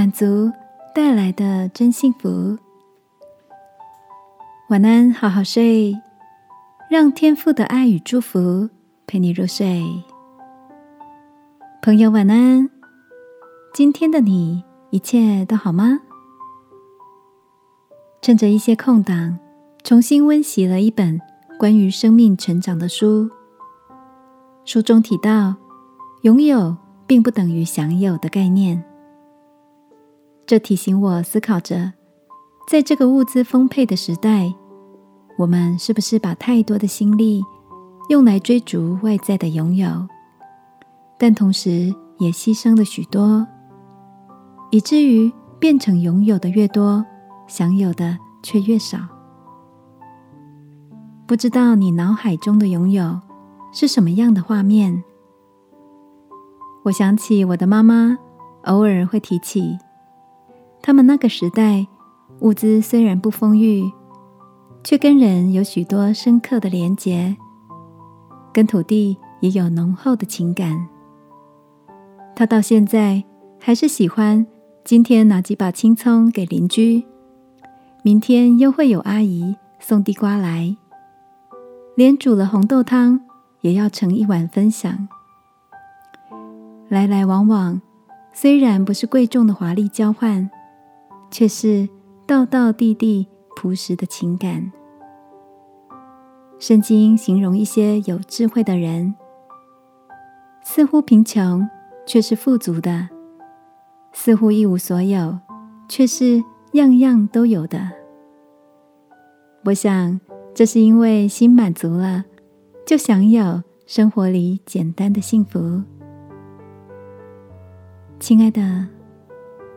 满足带来的真幸福。晚安，好好睡，让天父的爱与祝福陪你入睡。朋友，晚安。今天的你一切都好吗？趁着一些空档，重新温习了一本关于生命成长的书。书中提到，拥有并不等于享有的概念。这提醒我思考着，在这个物资丰沛的时代，我们是不是把太多的心力用来追逐外在的拥有，但同时也牺牲了许多，以至于变成拥有的越多，享有的却越少。不知道你脑海中的拥有是什么样的画面？我想起我的妈妈，偶尔会提起。他们那个时代，物资虽然不丰裕，却跟人有许多深刻的连结，跟土地也有浓厚的情感。他到现在还是喜欢今天拿几把青葱给邻居，明天又会有阿姨送地瓜来，连煮了红豆汤也要盛一碗分享。来来往往，虽然不是贵重的华丽交换。却是道道地地朴实的情感。圣经形容一些有智慧的人，似乎贫穷，却是富足的；似乎一无所有，却是样样都有的。我想，这是因为心满足了，就享有生活里简单的幸福。亲爱的。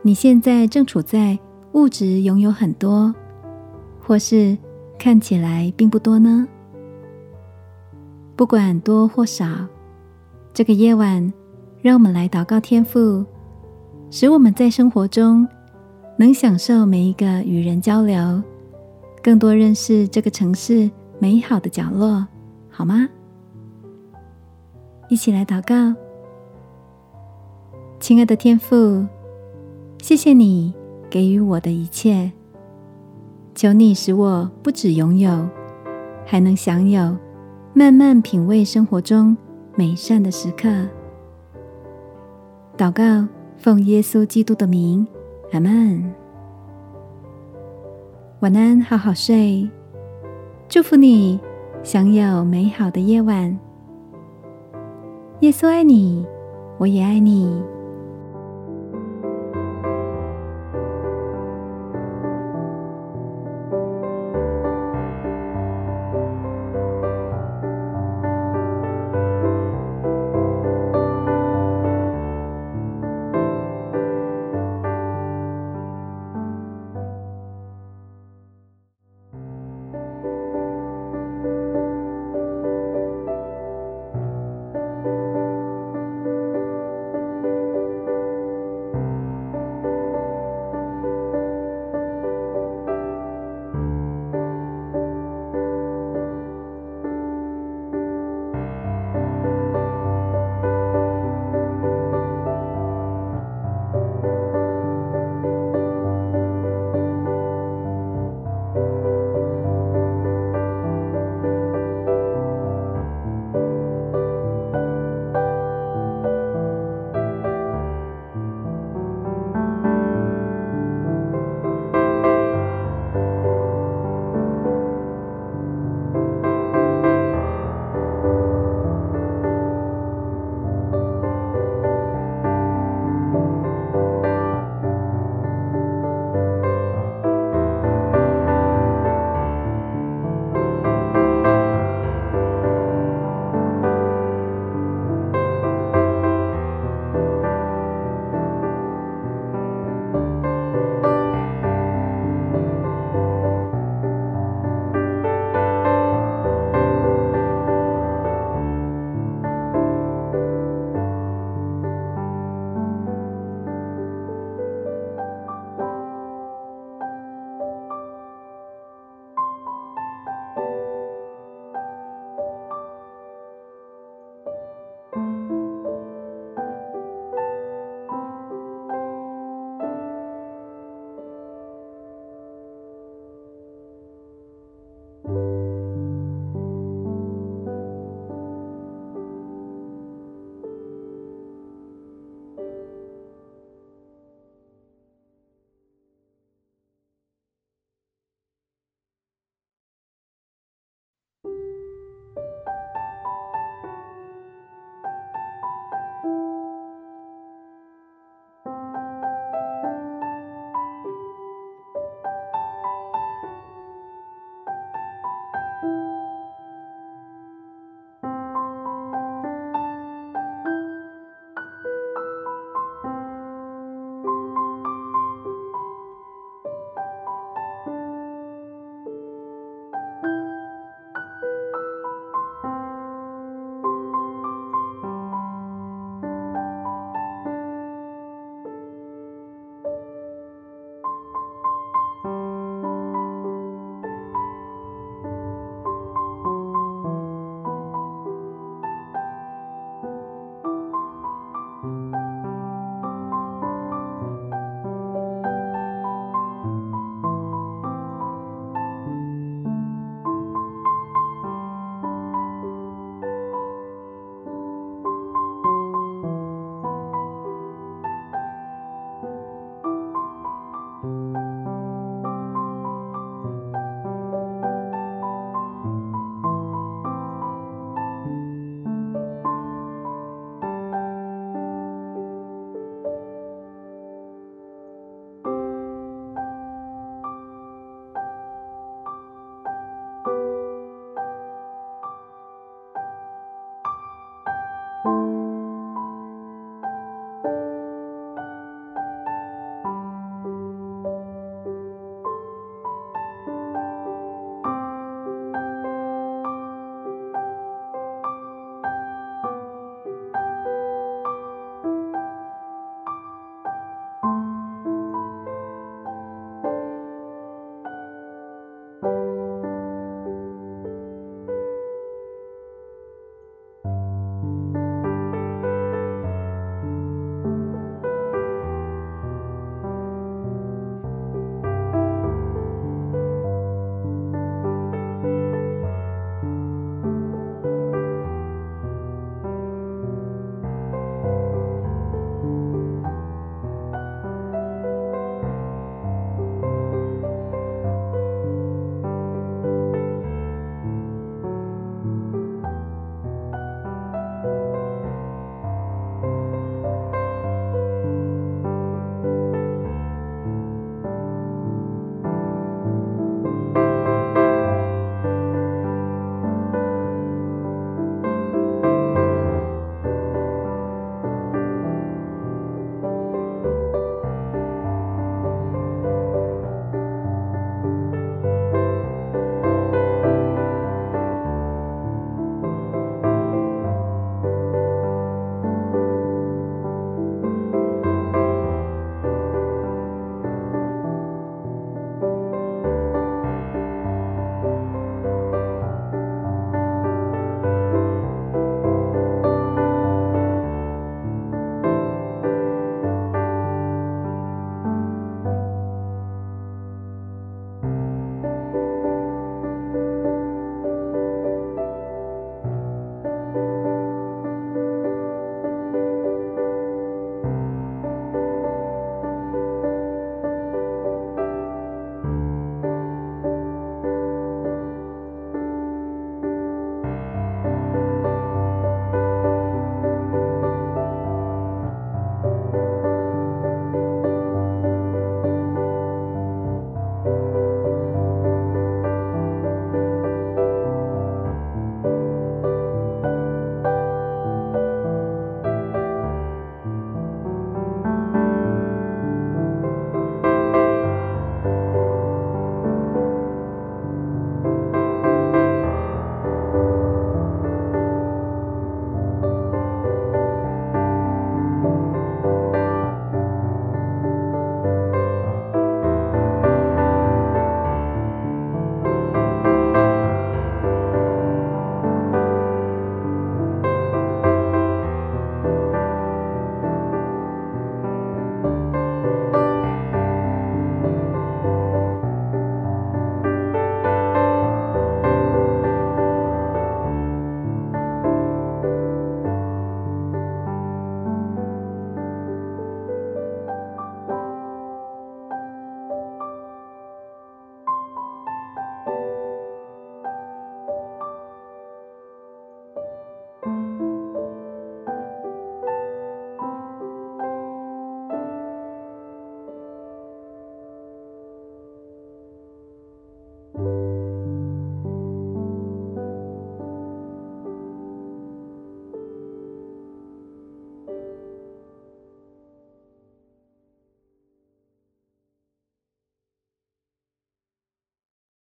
你现在正处在物质拥有很多，或是看起来并不多呢？不管多或少，这个夜晚，让我们来祷告天父，使我们在生活中能享受每一个与人交流，更多认识这个城市美好的角落，好吗？一起来祷告，亲爱的天父。谢谢你给予我的一切，求你使我不止拥有，还能享有，慢慢品味生活中美善的时刻。祷告，奉耶稣基督的名，阿门。晚安，好好睡，祝福你享有美好的夜晚。耶稣爱你，我也爱你。